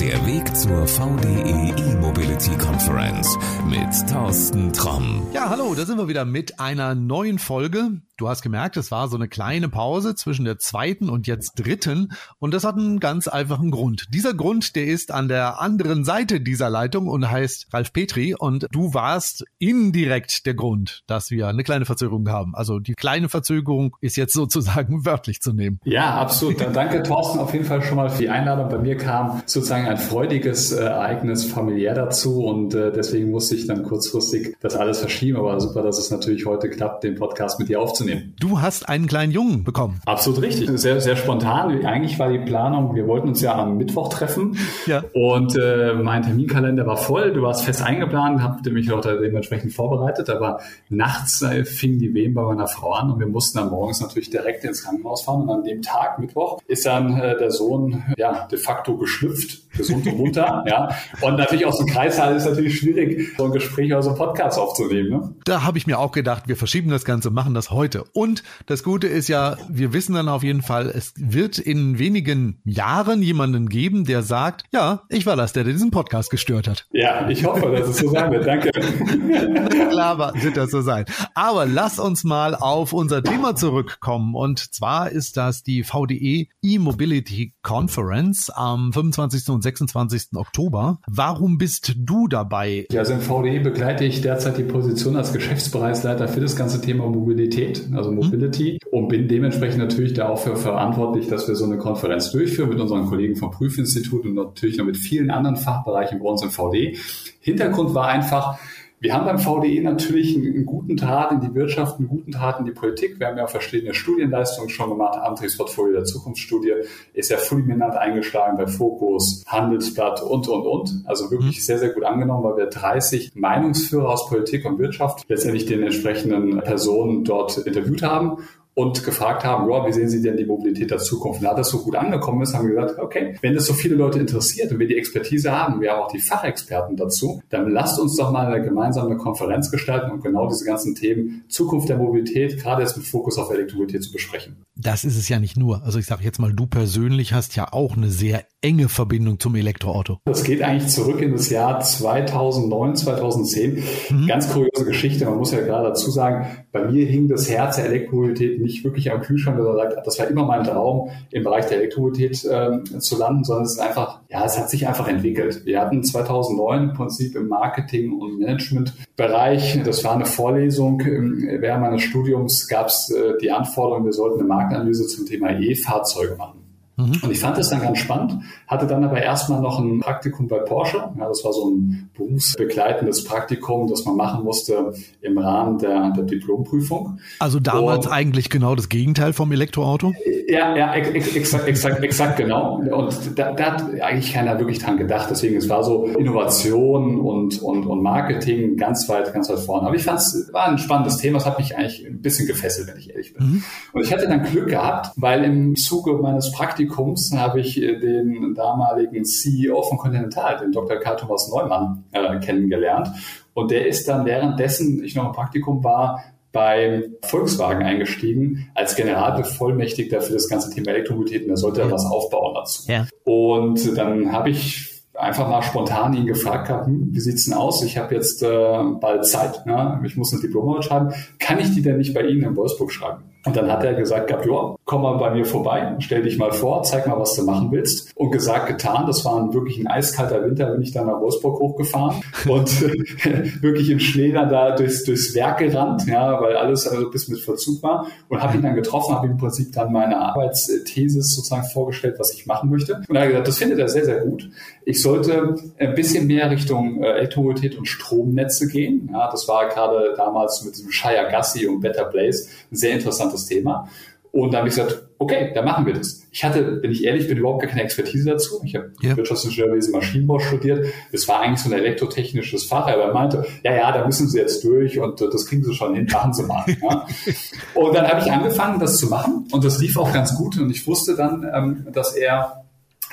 Der Weg zur VDE E-Mobility Conference mit Thorsten Tromm. Ja, hallo, da sind wir wieder mit einer neuen Folge. Du hast gemerkt, es war so eine kleine Pause zwischen der zweiten und jetzt dritten und das hat einen ganz einfachen Grund. Dieser Grund, der ist an der anderen Seite dieser Leitung und heißt Ralf Petri und du warst indirekt der Grund, dass wir eine kleine Verzögerung haben. Also die kleine Verzögerung ist jetzt sozusagen wörtlich zu nehmen. Ja, absolut. Dann danke Thorsten auf jeden Fall schon mal für die Einladung. Bei mir kam sozusagen ein freudiges äh, Ereignis familiär dazu und äh, deswegen musste ich dann kurzfristig das alles verschieben. Aber super, dass es natürlich heute klappt, den Podcast mit dir aufzunehmen. Du hast einen kleinen Jungen bekommen. Absolut richtig. Sehr, sehr spontan. Eigentlich war die Planung, wir wollten uns ja am Mittwoch treffen. Ja. Und äh, mein Terminkalender war voll. Du warst fest eingeplant, habe mich auch dementsprechend vorbereitet. Aber nachts äh, fing die Wehen bei meiner Frau an und wir mussten dann morgens natürlich direkt ins Krankenhaus fahren. Und an dem Tag, Mittwoch, ist dann äh, der Sohn ja de facto geschlüpft, gesund und munter. ja. Und natürlich aus dem Kreißsaal ist natürlich schwierig, so ein Gespräch oder so einen Podcast aufzunehmen. Ne? Da habe ich mir auch gedacht, wir verschieben das Ganze, machen das heute. Und das Gute ist ja, wir wissen dann auf jeden Fall, es wird in wenigen Jahren jemanden geben, der sagt, ja, ich war das, der diesen Podcast gestört hat. Ja, ich hoffe, dass es so sein wird. Danke. Klar wird das so sein. Aber lass uns mal auf unser Thema zurückkommen. Und zwar ist das die VDE E-Mobility Conference am 25. und 26. Oktober. Warum bist du dabei? Ja, also im VDE begleite ich derzeit die Position als Geschäftsbereichsleiter für das ganze Thema Mobilität, also Mobility, und bin dementsprechend natürlich dafür verantwortlich, dass wir so eine Konferenz durchführen mit unseren Kollegen vom Prüfinstitut und natürlich noch mit vielen anderen Fachbereichen bei uns im VDE. Hintergrund war einfach, wir haben beim VDE natürlich einen, einen, guten Tat in die Wirtschaft, einen guten Tat in die Politik. Wir haben ja verschiedene Studienleistungen schon gemacht. Antriebsportfolio der Zukunftsstudie ist ja fulminant eingeschlagen bei Fokus, Handelsblatt und, und, und. Also wirklich sehr, sehr gut angenommen, weil wir 30 Meinungsführer aus Politik und Wirtschaft letztendlich den entsprechenden Personen dort interviewt haben und gefragt haben, ja, wie sehen Sie denn die Mobilität der Zukunft? Und da das so gut angekommen ist, haben wir gesagt, okay, wenn das so viele Leute interessiert und wir die Expertise haben, wir haben auch die Fachexperten dazu, dann lasst uns doch mal eine gemeinsame Konferenz gestalten und genau diese ganzen Themen Zukunft der Mobilität, gerade jetzt mit Fokus auf Elektromobilität zu besprechen. Das ist es ja nicht nur. Also ich sage jetzt mal, du persönlich hast ja auch eine sehr enge Verbindung zum Elektroauto. Das geht eigentlich zurück in das Jahr 2009, 2010. Mhm. Ganz kuriose Geschichte. Man muss ja gerade dazu sagen, bei mir hing das Herz der Elektromobilität nicht wirklich am Kühlschrank, sagt, das war immer mein Traum, im Bereich der Elektromobilität äh, zu landen, sondern es ist einfach, ja, es hat sich einfach entwickelt. Wir hatten 2009 im Prinzip im Marketing- und Managementbereich, das war eine Vorlesung, während meines Studiums gab es äh, die Anforderung, wir sollten eine Marktanalyse zum Thema E-Fahrzeuge machen. Mhm. Und ich fand das dann ganz spannend, hatte dann aber erstmal noch ein Praktikum bei Porsche. Ja, das war so ein berufsbegleitendes Praktikum, das man machen musste im Rahmen der, der Diplomprüfung. Also damals Und, eigentlich genau das Gegenteil vom Elektroauto? Ja, ja, ex, exakt, exakt, exakt genau. Und da, da hat eigentlich keiner wirklich dran gedacht. Deswegen, es war so Innovation und, und, und Marketing ganz weit, ganz weit vorne. Aber ich fand es war ein spannendes Thema. Es hat mich eigentlich ein bisschen gefesselt, wenn ich ehrlich bin. Mhm. Und ich hatte dann Glück gehabt, weil im Zuge meines Praktikums Praktikums habe ich äh, den damaligen CEO von Continental, den Dr. Karl Thomas Neumann, äh, kennengelernt. Und der ist dann währenddessen ich noch im Praktikum war, bei Volkswagen eingestiegen als Generalbevollmächtigter für das ganze Thema Elektromobilität und er sollte ja. was aufbauen dazu. Ja. Und dann habe ich einfach mal spontan ihn gefragt gehabt, hm, wie sieht's denn aus? Ich habe jetzt äh, bald Zeit, ne? ich muss eine Diplomarbeit schreiben. Kann ich die denn nicht bei Ihnen in Wolfsburg schreiben? Und dann hat er gesagt gehabt, ja, komm mal bei mir vorbei, stell dich mal vor, zeig mal, was du machen willst. Und gesagt, getan. Das war wirklich ein eiskalter Winter, bin ich dann nach Wolfsburg hochgefahren und wirklich im Schnee dann da durchs, durchs Werk gerannt, ja, weil alles also bis mit Verzug war und habe ihn dann getroffen, habe ihm im Prinzip dann meine Arbeitsthesis sozusagen vorgestellt, was ich machen möchte. Und er hat gesagt, das findet er sehr, sehr gut. Ich sollte ein bisschen mehr Richtung äh, Elektromobilität und Stromnetze gehen. Ja, das war gerade damals mit diesem Shire Gassi und Better Place ein sehr interessantes Thema. Und dann habe ich gesagt, okay, dann machen wir das. Ich hatte, bin ich ehrlich, bin überhaupt gar keine Expertise dazu. Ich habe ja. Wirtschaftsingenieurwesen Maschinenbau studiert. Es war eigentlich so ein elektrotechnisches Fach, aber er meinte, ja, ja, da müssen Sie jetzt durch und das kriegen Sie schon hin, machen Sie mal. Ja. Und dann habe ich angefangen, das zu machen und das lief auch ganz gut und ich wusste dann, ähm, dass er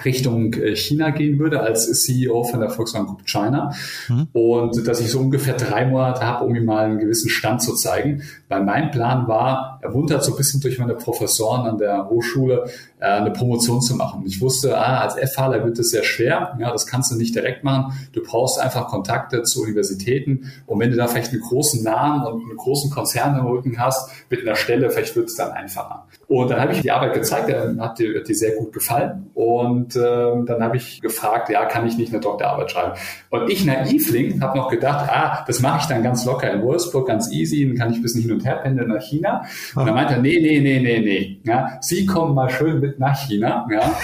Richtung äh, China gehen würde als CEO von der Volkswagen Group China mhm. und dass ich so ungefähr drei Monate habe, um ihm mal einen gewissen Stand zu zeigen, weil mein Plan war, ermuntert, so ein bisschen durch meine Professoren an der Hochschule äh, eine Promotion zu machen. Ich wusste, ah, als FHler wird es sehr schwer, ja, das kannst du nicht direkt machen. Du brauchst einfach Kontakte zu Universitäten und wenn du da vielleicht einen großen Namen und einen großen Konzern im Rücken hast, mit einer Stelle, vielleicht wird es dann einfacher. Und dann habe ich die Arbeit gezeigt, dann hat die, hat die sehr gut gefallen und ähm, dann habe ich gefragt, ja, kann ich nicht eine Doktorarbeit schreiben? Und ich naivling habe noch gedacht, ah, das mache ich dann ganz locker in Wolfsburg, ganz easy, dann kann ich ein bisschen hin und her pendeln nach China. Und dann meinte er, nee, nee, nee, nee, nee, ja, Sie kommen mal schön mit nach China, ja,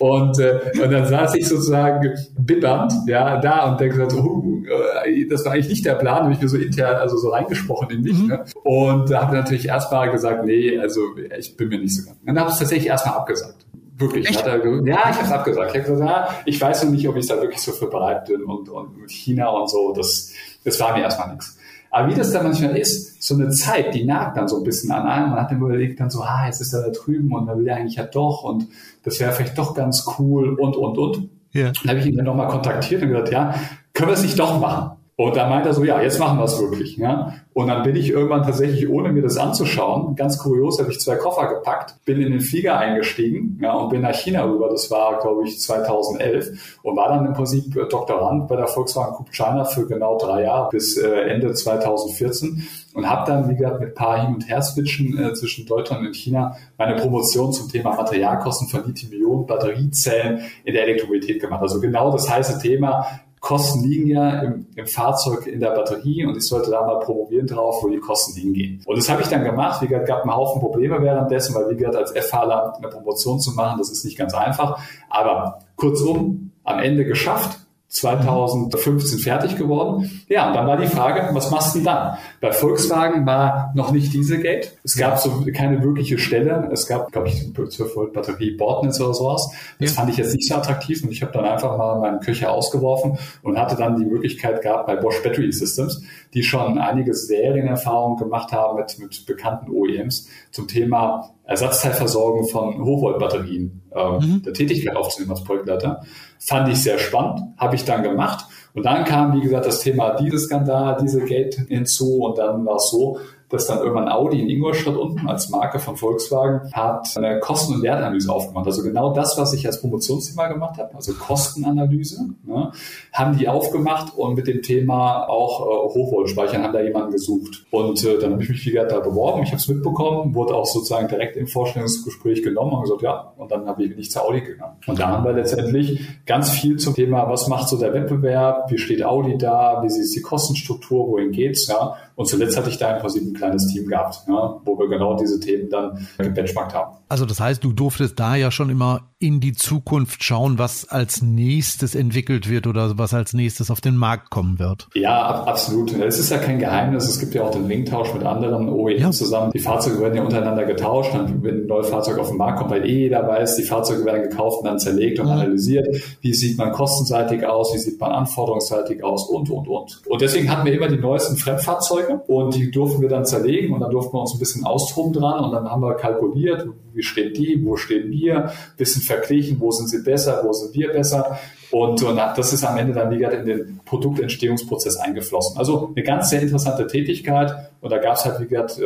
und, äh, und dann saß ich sozusagen bibbernd, ja, da und denke gesagt, oh, äh, das war eigentlich nicht der Plan, habe ich mir so intern, also so reingesprochen in mich. Mhm. Ne? Und da habe ich natürlich erstmal gesagt, nee, also ich bin mir nicht so ganz. Dann habe ich es tatsächlich erstmal abgesagt. Wirklich. Er, ja, ich habe es abgesagt. Ich habe gesagt, ja, ich weiß noch nicht, ob ich da wirklich so für bereit bin und, und mit China und so, das, das war mir erstmal nichts. Aber wie das dann manchmal ist, so eine Zeit, die nagt dann so ein bisschen an einem. Man hat dann überlegt dann so, ah, jetzt ist er da drüben und da will er eigentlich ja doch und das wäre vielleicht doch ganz cool und, und, und. Ja. Dann habe ich ihn dann nochmal kontaktiert und gesagt, ja, können wir es nicht doch machen? Und da meint er so, ja, jetzt machen wir es wirklich. Ja? Und dann bin ich irgendwann tatsächlich, ohne mir das anzuschauen, ganz kurios, habe ich zwei Koffer gepackt, bin in den Flieger eingestiegen ja, und bin nach China rüber. Das war, glaube ich, 2011 und war dann im Prinzip Doktorand bei der Volkswagen Group China für genau drei Jahre bis äh, Ende 2014 und habe dann, wie gesagt, mit paar Hin- und Her-Switchen äh, zwischen Deutschland und China meine Promotion zum Thema Materialkosten von Lithium-Ionen-Batteriezellen in der Elektromobilität gemacht. Also genau das heiße Thema, Kosten liegen ja im, im, Fahrzeug in der Batterie und ich sollte da mal promovieren drauf, wo die Kosten hingehen. Und das habe ich dann gemacht. Wie gesagt, gab einen Haufen Probleme währenddessen, weil wie gesagt, als F-Fahrer eine Promotion zu machen, das ist nicht ganz einfach. Aber kurzum, am Ende geschafft 2015 fertig geworden. Ja, und dann war die Frage, was machst du denn dann? Bei Volkswagen war noch nicht Dieselgate. Es gab so keine wirkliche Stelle. Es gab, glaube ich, 12 Volt Batterie Bordnetz oder sowas. Das ja. fand ich jetzt nicht so attraktiv und ich habe dann einfach mal meinen Köcher ausgeworfen und hatte dann die Möglichkeit gehabt bei Bosch Battery Systems, die schon einige Serienerfahrungen gemacht haben mit, mit bekannten OEMs zum Thema Ersatzteilversorgung von Hochvoltbatterien äh, mhm. der Tätigkeit aufzunehmen als Projektleiter. Fand ich sehr spannend, habe ich dann gemacht. Und dann kam, wie gesagt, das Thema dieses Skandal, diese Gate hinzu und dann war es so, dass dann irgendwann Audi in Ingolstadt unten als Marke von Volkswagen hat eine Kosten- und Wertanalyse aufgemacht. Also genau das, was ich als Promotionsthema gemacht habe, also Kostenanalyse, ne, haben die aufgemacht und mit dem Thema auch äh, Hochvoltspeichern haben da jemanden gesucht. Und äh, dann habe ich mich wieder da beworben, ich habe es mitbekommen, wurde auch sozusagen direkt im Vorstellungsgespräch genommen und gesagt, ja, und dann habe ich nicht zu Audi gegangen. Und da haben wir letztendlich ganz viel zum Thema, was macht so der Wettbewerb, wie steht Audi da, wie ist die Kostenstruktur, wohin geht's, ja. Und zuletzt hatte ich da im Prinzip kleines Team gehabt, ja, wo wir genau diese Themen dann gebenchmarkt haben. Also das heißt, du durftest da ja schon immer in die Zukunft schauen, was als nächstes entwickelt wird oder was als nächstes auf den Markt kommen wird. Ja, ab, absolut. Es ist ja kein Geheimnis. Es gibt ja auch den Ringtausch mit anderen OEMs ja. zusammen. Die Fahrzeuge werden ja untereinander getauscht. Dann, wenn ein neues Fahrzeug auf den Markt kommt, weil eh jeder weiß, die Fahrzeuge werden gekauft und dann zerlegt und mhm. analysiert. Wie sieht man kostenseitig aus? Wie sieht man anforderungsseitig aus? Und, und, und. Und deswegen hatten wir immer die neuesten Fremdfahrzeuge und die durften wir dann zerlegen und dann durften wir uns ein bisschen austoben dran und dann haben wir kalkuliert, wie steht die, wo stehen wir, bisschen verglichen, wo sind sie besser, wo sind wir besser. Und, und das ist am Ende dann wieder in den Produktentstehungsprozess eingeflossen. Also eine ganz sehr interessante Tätigkeit. Und da gab es halt, wie gesagt, äh,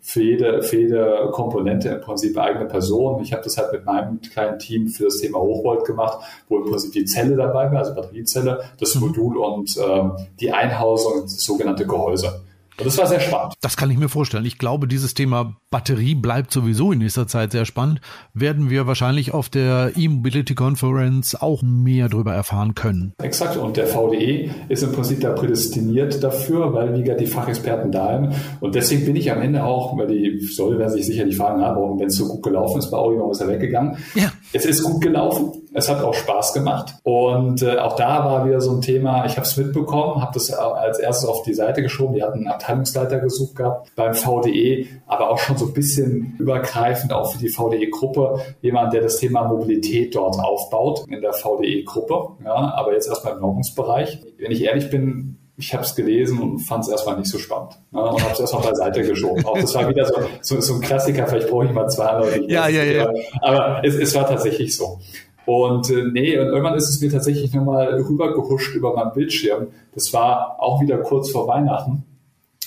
für jede, für jede Komponente im Prinzip eigene Person. Ich habe das halt mit meinem kleinen Team für das Thema Hochvolt gemacht, wo im Prinzip die Zelle dabei war, also Batteriezelle, das mhm. Modul und äh, die Einhausung, das sogenannte Gehäuse. Und das war sehr spannend. Das kann ich mir vorstellen. Ich glaube, dieses Thema Batterie bleibt sowieso in nächster Zeit sehr spannend. Werden wir wahrscheinlich auf der E-Mobility Conference auch mehr darüber erfahren können. Exakt. Und der VDE ist im Prinzip da prädestiniert dafür, weil wie gesagt die Fachexperten da sind. Und deswegen bin ich am Ende auch, weil die Säule werden sich sicherlich fragen, warum, wenn es so gut gelaufen ist bei Audi, warum ist er weggegangen? Ja. Es ist gut gelaufen. Es hat auch Spaß gemacht. Und äh, auch da war wieder so ein Thema, ich habe es mitbekommen, habe das als erstes auf die Seite geschoben. Die hatten einen Abteilungsleiter gesucht gehabt beim VDE, aber auch schon so ein bisschen übergreifend auch für die VDE-Gruppe, jemand, der das Thema Mobilität dort aufbaut in der VDE-Gruppe. Ja, aber jetzt erstmal im Normungsbereich. Wenn ich ehrlich bin, ich habe es gelesen und fand es erstmal nicht so spannend ne, und habe es erstmal beiseite geschoben. Auch das war wieder so, so, so ein Klassiker, vielleicht brauche ich mal zwei andere. Ja, ja, ja. Aber es, es war tatsächlich so. Und äh, nee, und irgendwann ist es mir tatsächlich nochmal rübergehuscht über meinen Bildschirm. Das war auch wieder kurz vor Weihnachten.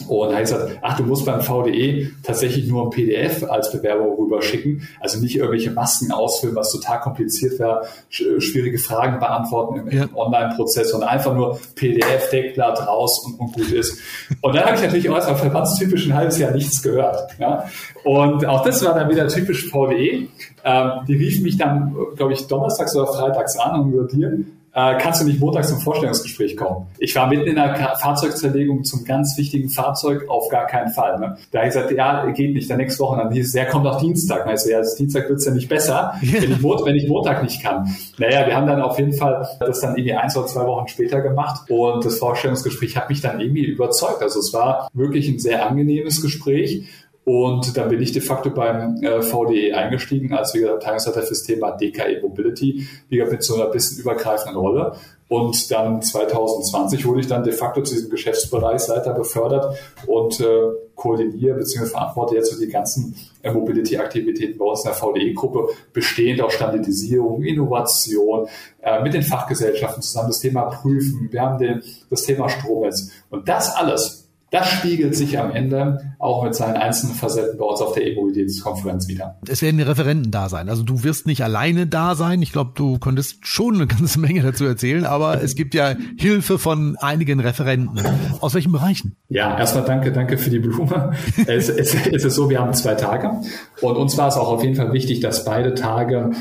Und da habe ich gesagt, ach, du musst beim VDE tatsächlich nur ein PDF als Bewerbung rüberschicken. Also nicht irgendwelche Masken ausfüllen, was total kompliziert wäre, schwierige Fragen beantworten im, ja. Online-Prozess und einfach nur PDF, Deckblatt raus und, und gut ist. Und dann habe ich natürlich auch erstmal verbandstypisch ein halbes Jahr nichts gehört. Ja? Und auch das war dann wieder typisch VDE. Ähm, die riefen mich dann, glaube ich, donnerstags oder freitags an und gesagt, hier, äh, kannst du nicht montags zum Vorstellungsgespräch kommen? Ich war mitten in der Fahrzeugzerlegung zum ganz wichtigen Fahrzeug, auf gar keinen Fall. Ne? Da habe ich gesagt, ja, geht nicht, der nächste Woche. Dann hieß es, ja, kommt auch Dienstag. Und ich so, ja, das Dienstag wird's ja nicht besser, wenn, ich, wenn ich Montag nicht kann. Naja, wir haben dann auf jeden Fall das dann irgendwie eins oder zwei Wochen später gemacht und das Vorstellungsgespräch hat mich dann irgendwie überzeugt. Also es war wirklich ein sehr angenehmes Gespräch und dann bin ich de facto beim äh, VDE eingestiegen als wie gesagt, Abteilungsleiter fürs Thema DKE Mobility, wie gesagt, mit so einer bisschen übergreifenden Rolle. Und dann 2020 wurde ich dann de facto zu diesem Geschäftsbereichsleiter befördert und äh, koordiniere bzw. verantworte jetzt für die ganzen äh, Mobility-Aktivitäten bei uns in der VDE-Gruppe, bestehend aus Standardisierung, Innovation, äh, mit den Fachgesellschaften zusammen, das Thema Prüfen, wir haben den, das Thema Stromnetz. Und das alles das spiegelt sich am Ende auch mit seinen einzelnen Facetten bei uns auf der E-Mobilitätskonferenz wieder. Es werden Referenten da sein. Also du wirst nicht alleine da sein. Ich glaube, du konntest schon eine ganze Menge dazu erzählen, aber es gibt ja Hilfe von einigen Referenten. Aus welchen Bereichen? Ja, erstmal danke, danke für die Blume. es, es, es ist so, wir haben zwei Tage und uns war es auch auf jeden Fall wichtig, dass beide Tage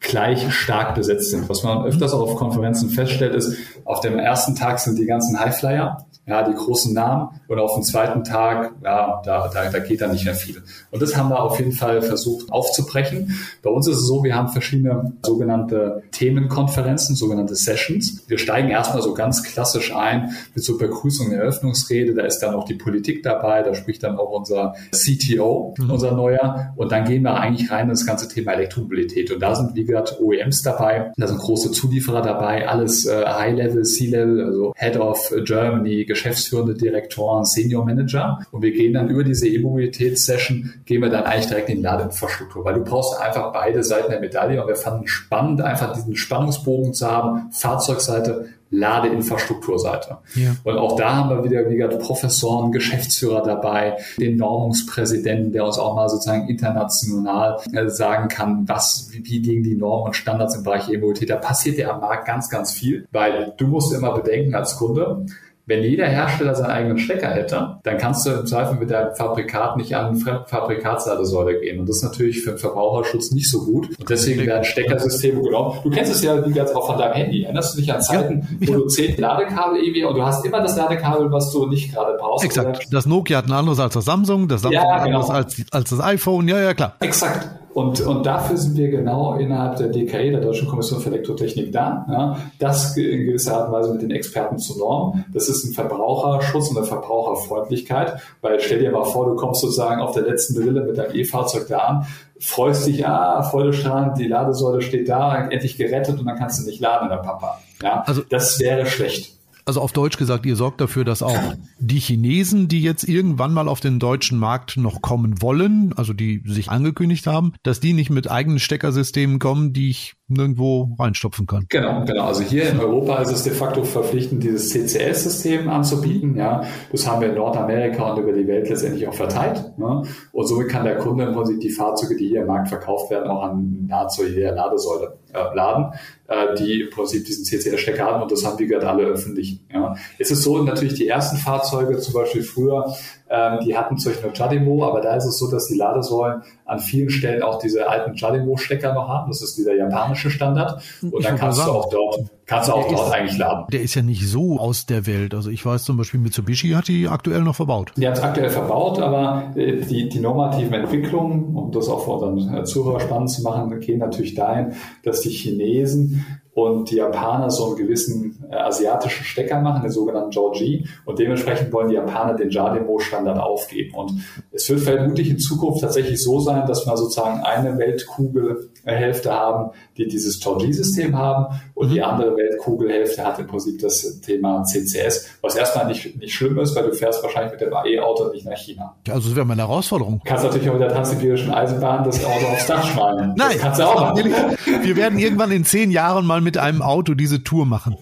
gleich stark besetzt sind. Was man öfters auch auf Konferenzen feststellt, ist, auf dem ersten Tag sind die ganzen Highflyer ja, die großen Namen und auf dem zweiten Tag, ja, da, da, da geht dann nicht mehr viel. Und das haben wir auf jeden Fall versucht aufzubrechen. Bei uns ist es so, wir haben verschiedene sogenannte Themenkonferenzen, sogenannte Sessions. Wir steigen erstmal so ganz klassisch ein mit so Begrüßung und Eröffnungsrede. Da ist dann auch die Politik dabei, da spricht dann auch unser CTO, mhm. unser neuer. Und dann gehen wir eigentlich rein in das ganze Thema Elektromobilität. Und da sind, wie gesagt, OEMs dabei, da sind große Zulieferer dabei, alles äh, High-Level, C-Level, also Head of Germany, geschäftsführende Direktoren, Senior Manager. Und wir gehen dann über diese E-Mobilitäts-Session, gehen wir dann eigentlich direkt in die Ladeinfrastruktur, weil du brauchst einfach beide Seiten der Medaille. Und wir fanden spannend, einfach diesen Spannungsbogen zu haben, Fahrzeugseite, Ladeinfrastrukturseite. Ja. Und auch da haben wir wieder, wie gesagt, Professoren, Geschäftsführer dabei, den Normungspräsidenten, der uns auch mal sozusagen international äh, sagen kann, was, wie, wie liegen die Normen und Standards im Bereich E-Mobilität. Da passiert ja am Markt ganz, ganz viel, weil du musst immer bedenken als Kunde, wenn jeder Hersteller seinen eigenen Stecker hätte, dann kannst du im Zweifel mit deinem Fabrikat nicht an Fabrikatsladesäule gehen. Und das ist natürlich für den Verbraucherschutz nicht so gut. Und deswegen werden Steckersysteme genommen. Du kennst es ja wie gesagt auch von deinem Handy. Erinnerst du dich an Zeiten, ja. wo du zehn Ladekabel irgendwie und du hast immer das Ladekabel, was du nicht gerade brauchst. Exakt. Das Nokia hat ein anderes als das Samsung, das Samsung ja, genau. anders als, als das iPhone. Ja, ja, klar. Exakt. Und, und dafür sind wir genau innerhalb der DKE, der Deutschen Kommission für Elektrotechnik, da. Ja, das in gewisser Art und Weise mit den Experten zu normen. Das ist ein Verbraucherschutz und eine Verbraucherfreundlichkeit, weil stell dir mal vor, du kommst sozusagen auf der letzten Brille mit deinem E-Fahrzeug da an, freust dich, ah, volle Strahlen, die Ladesäule steht da, endlich gerettet und dann kannst du nicht laden in der Papa. Ja, also das wäre schlecht. Also auf Deutsch gesagt, ihr sorgt dafür, dass auch die Chinesen, die jetzt irgendwann mal auf den deutschen Markt noch kommen wollen, also die sich angekündigt haben, dass die nicht mit eigenen Steckersystemen kommen, die ich nirgendwo reinstopfen kann. Genau, genau. Also hier in Europa ist es de facto verpflichtend, dieses CCS-System anzubieten. Ja, das haben wir in Nordamerika und über die Welt letztendlich auch verteilt. Ne? Und somit kann der Kunde im Prinzip die Fahrzeuge, die hier im Markt verkauft werden, auch an nahezu jeder Ladesäule äh, laden, äh, die im Prinzip diesen CCS-Stecker haben. Und das haben wir gerade alle öffentlich. Ja. Es ist so, natürlich die ersten Fahrzeuge, zum Beispiel früher, ähm, die hatten zum Beispiel nur Chademo, aber da ist es so, dass die Ladesäulen an vielen Stellen auch diese alten Chademo-Stecker noch haben. Das ist dieser japanische Standard. Und dann kannst du auch dort, kannst du auch dort ist, eigentlich laden. Der ist ja nicht so aus der Welt. Also ich weiß zum Beispiel, Mitsubishi hat die aktuell noch verbaut. Die hat es aktuell verbaut, aber äh, die, die normativen Entwicklungen, um das auch für unseren äh, Zuhörer spannend zu machen, gehen natürlich dahin, dass die Chinesen und die Japaner so einen gewissen äh, asiatischen Stecker machen, den sogenannten Georgie. Und dementsprechend wollen die Japaner den JADEMO-Standard aufgeben. Und es wird vermutlich in Zukunft tatsächlich so sein, dass wir sozusagen eine Weltkugelhälfte haben, die dieses Georgie-System haben und die mhm. andere Weltkugelhälfte hat im Prinzip das Thema CCS, was erstmal nicht, nicht schlimm ist, weil du fährst wahrscheinlich mit dem E-Auto nicht nach China. Also das wäre mal eine Herausforderung. Du kannst natürlich auch mit der transsibirischen Eisenbahn das Auto aufs Dach schmalen. Nein, das kannst du auch machen. Wir werden irgendwann in zehn Jahren mal mit einem Auto diese Tour machen.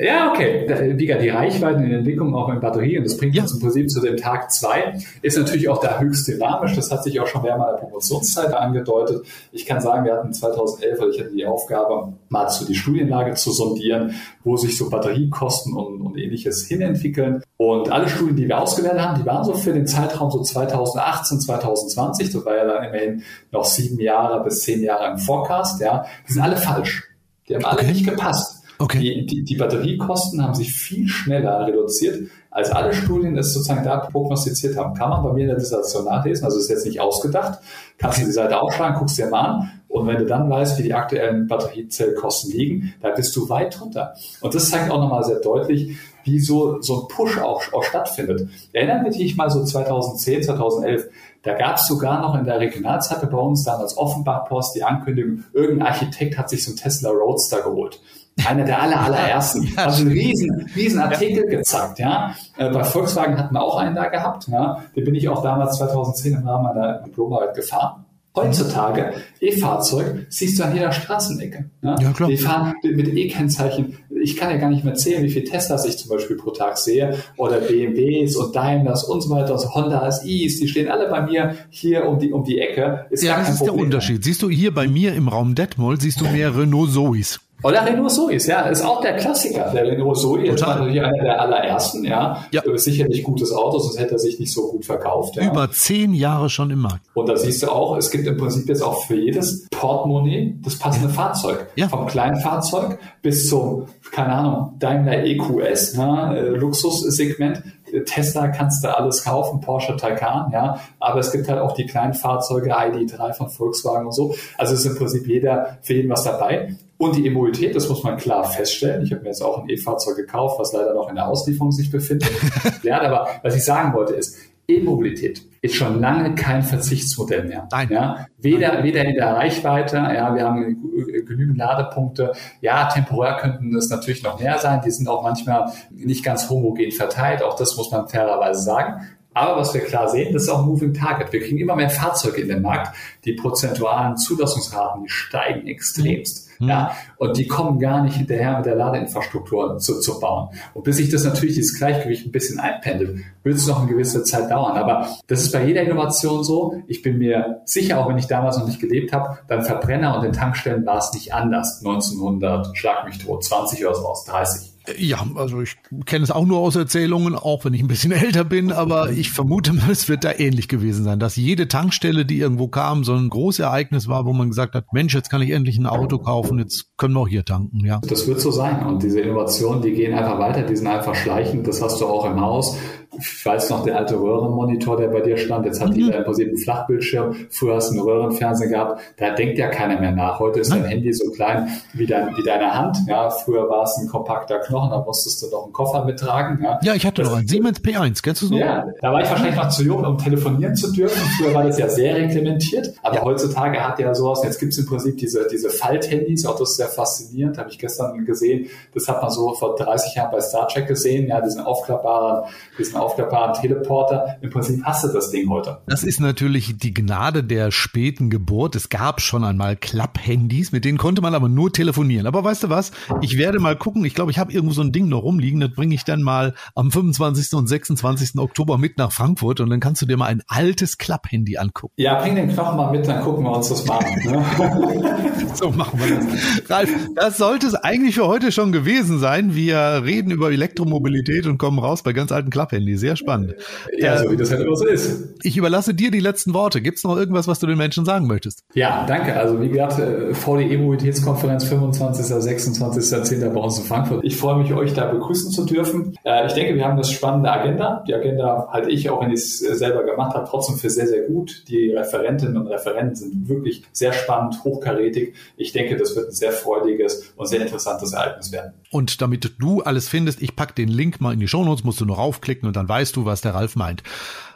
Ja, okay. Wie gesagt, die Reichweiten in der Entwicklung auch in Batterie, und das bringt ja. uns im Prinzip zu dem Tag zwei, ist natürlich auch da höchst dynamisch. Das hat sich auch schon während meiner Promotionszeit angedeutet. Ich kann sagen, wir hatten 2011, also ich hatte die Aufgabe, mal zu die Studienlage zu sondieren, wo sich so Batteriekosten und, und ähnliches hinentwickeln. Und alle Studien, die wir ausgewertet haben, die waren so für den Zeitraum so 2018, 2020. Das war ja dann immerhin noch sieben Jahre bis zehn Jahre im Forecast. Ja, die sind alle falsch. Die haben alle nicht gepasst. Okay. Die, die, die Batteriekosten haben sich viel schneller reduziert, als alle Studien es sozusagen da prognostiziert haben. Kann man bei mir in der Dissertation nachlesen, also ist jetzt nicht ausgedacht. Kannst du die Seite aufschlagen, guckst dir mal an und wenn du dann weißt, wie die aktuellen Batteriezellkosten liegen, da bist du weit drunter. Und das zeigt auch nochmal sehr deutlich, wie so, so ein Push auch, auch stattfindet. Erinnern wir dich mal so 2010, 2011, da gab es sogar noch in der Regionalzeitung bei uns, damals Offenbach Post, die Ankündigung, irgendein Architekt hat sich so einen Tesla Roadster geholt. Einer der aller, allerersten. Ja, also einen riesen, riesen Artikel ja. gezeigt, ja. Äh, bei Volkswagen hatten wir auch einen da gehabt, ja. Den bin ich auch damals 2010 im Rahmen meiner Diplomarbeit gefahren. Heutzutage, E-Fahrzeug, siehst du an jeder Straßenecke. Ja? Ja, klar. Die fahren mit E-Kennzeichen. Ich kann ja gar nicht mehr zählen, wie viele Teslas ich zum Beispiel pro Tag sehe. Oder BMWs und Daimlers und so weiter. Also Honda SIs, die stehen alle bei mir hier um die, um die Ecke. Ist ja, das ist Problem. der Unterschied. Siehst du hier bei mir im Raum Detmold, siehst du mehr Renault Zoes. Oder Renault Zoe ja, ist auch der Klassiker. Der Renault Zoe ist natürlich einer der allerersten, ja. ja. Sicherlich gutes Auto, sonst hätte er sich nicht so gut verkauft. Ja. Über zehn Jahre schon im Markt. Und da siehst du auch, es gibt im Prinzip jetzt auch für jedes Portemonnaie das passende ja. Fahrzeug. Ja. Vom kleinen Fahrzeug bis zum, keine Ahnung, Daimler EQS, ja, äh, Luxussegment. Tesla kannst du alles kaufen, Porsche Taycan, ja, aber es gibt halt auch die kleinen Fahrzeuge, ID3 von Volkswagen und so. Also ist im Prinzip jeder für jeden was dabei. Und die E-Mobilität, das muss man klar feststellen. Ich habe mir jetzt auch ein E-Fahrzeug gekauft, was leider noch in der Auslieferung sich befindet. ja, aber was ich sagen wollte ist, E-Mobilität ist schon lange kein Verzichtsmodell mehr. Nein. Ja, weder, Nein. weder in der Reichweite, ja, wir haben genügend Ladepunkte. Ja, temporär könnten es natürlich noch mehr sein. Die sind auch manchmal nicht ganz homogen verteilt. Auch das muss man fairerweise sagen. Aber was wir klar sehen, das ist auch ein Moving Target. Wir kriegen immer mehr Fahrzeuge in den Markt. Die prozentualen Zulassungsraten, die steigen extremst. Mhm. Ja, und die kommen gar nicht hinterher mit der Ladeinfrastruktur zu, zu bauen. Und bis sich das natürlich dieses Gleichgewicht ein bisschen einpendelt, wird es noch eine gewisse Zeit dauern. Aber das ist bei jeder Innovation so. Ich bin mir sicher, auch wenn ich damals noch nicht gelebt habe, beim Verbrenner und den Tankstellen war es nicht anders. 1900, schlag mich tot, 20 oder so aus, 30. Ja, also ich kenne es auch nur aus Erzählungen, auch wenn ich ein bisschen älter bin, aber ich vermute mal, es wird da ähnlich gewesen sein, dass jede Tankstelle, die irgendwo kam, so ein großes Ereignis war, wo man gesagt hat, Mensch, jetzt kann ich endlich ein Auto kaufen, jetzt können wir auch hier tanken, ja. Das wird so sein. Und diese Innovationen, die gehen einfach weiter, die sind einfach schleichend, das hast du auch im Haus ich weiß noch, der alte Röhrenmonitor, der bei dir stand, jetzt hat mhm. jeder im Prinzip einen Flachbildschirm. Früher hast du einen Röhrenfernseher gehabt, da denkt ja keiner mehr nach. Heute ist dein Handy so klein wie, dein, wie deine Hand. Ja, früher war es ein kompakter Knochen, da musstest du noch einen Koffer mittragen. Ja, ja ich hatte das, noch einen Siemens P1, kennst du es noch? Ja, da war ich wahrscheinlich noch zu jung, um telefonieren zu dürfen. Früher war das ja sehr reglementiert, aber ja. heutzutage hat ja sowas, jetzt gibt es im Prinzip diese, diese Falthandys, auch das ist sehr faszinierend, habe ich gestern gesehen. Das hat man so vor 30 Jahren bei Star Trek gesehen, ja, diesen aufklappbaren, diesen aufklappbaren Teleporter. Im Prinzip hast du das Ding heute. Das ist natürlich die Gnade der späten Geburt. Es gab schon einmal Klapp-Handys, mit denen konnte man aber nur telefonieren. Aber weißt du was? Ich werde mal gucken. Ich glaube, ich habe irgendwo so ein Ding noch rumliegen. Das bringe ich dann mal am 25. und 26. Oktober mit nach Frankfurt und dann kannst du dir mal ein altes Klapp-Handy angucken. Ja, bring den Knochen mal mit, dann gucken wir uns das mal an. Ne? so machen wir das. Ralf, das sollte es eigentlich für heute schon gewesen sein. Wir reden über Elektromobilität und kommen raus bei ganz alten Klapp-Handys. Sehr spannend. Ja, so wie das halt immer so ist. Ich überlasse dir die letzten Worte. Gibt es noch irgendwas, was du den Menschen sagen möchtest? Ja, danke. Also wie gesagt, äh, VDE-Mobilitätskonferenz 25. 26. 10. bei uns in Frankfurt. Ich freue mich, euch da begrüßen zu dürfen. Äh, ich denke, wir haben eine spannende Agenda. Die Agenda halte ich, auch wenn ich es äh, selber gemacht habe, trotzdem für sehr, sehr gut. Die Referentinnen und Referenten sind wirklich sehr spannend, hochkarätig. Ich denke, das wird ein sehr freudiges und sehr interessantes Ereignis werden. Und damit du alles findest, ich packe den Link mal in die Shownotes, musst du nur raufklicken und dann weißt du, was der Ralf meint.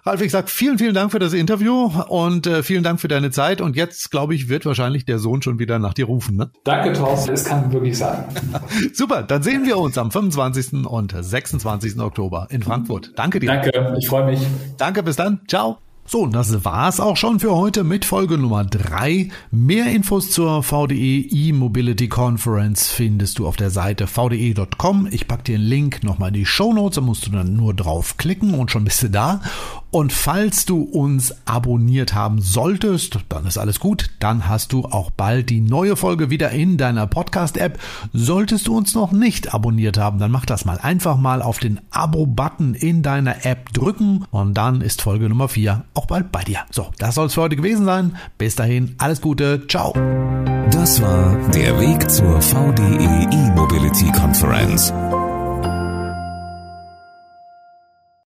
Ralf, ich sag vielen, vielen Dank für das Interview und äh, vielen Dank für deine Zeit. Und jetzt, glaube ich, wird wahrscheinlich der Sohn schon wieder nach dir rufen. Ne? Danke, Thorsten. Das kann wirklich sein. Super, dann sehen wir uns am 25. und 26. Oktober in Frankfurt. Danke dir. Danke, ich freue mich. Danke, bis dann. Ciao. So, und das war's auch schon für heute mit Folge Nummer drei. Mehr Infos zur VDE E-Mobility Conference findest du auf der Seite vde.com. Ich pack dir einen Link nochmal in die Show Notes, da musst du dann nur drauf klicken und schon bist du da. Und falls du uns abonniert haben solltest, dann ist alles gut. Dann hast du auch bald die neue Folge wieder in deiner Podcast-App. Solltest du uns noch nicht abonniert haben, dann mach das mal einfach mal auf den Abo-Button in deiner App drücken und dann ist Folge Nummer vier auch bald bei dir. So, das soll es für heute gewesen sein. Bis dahin, alles Gute. Ciao. Das war der Weg zur VDE E-Mobility Conference.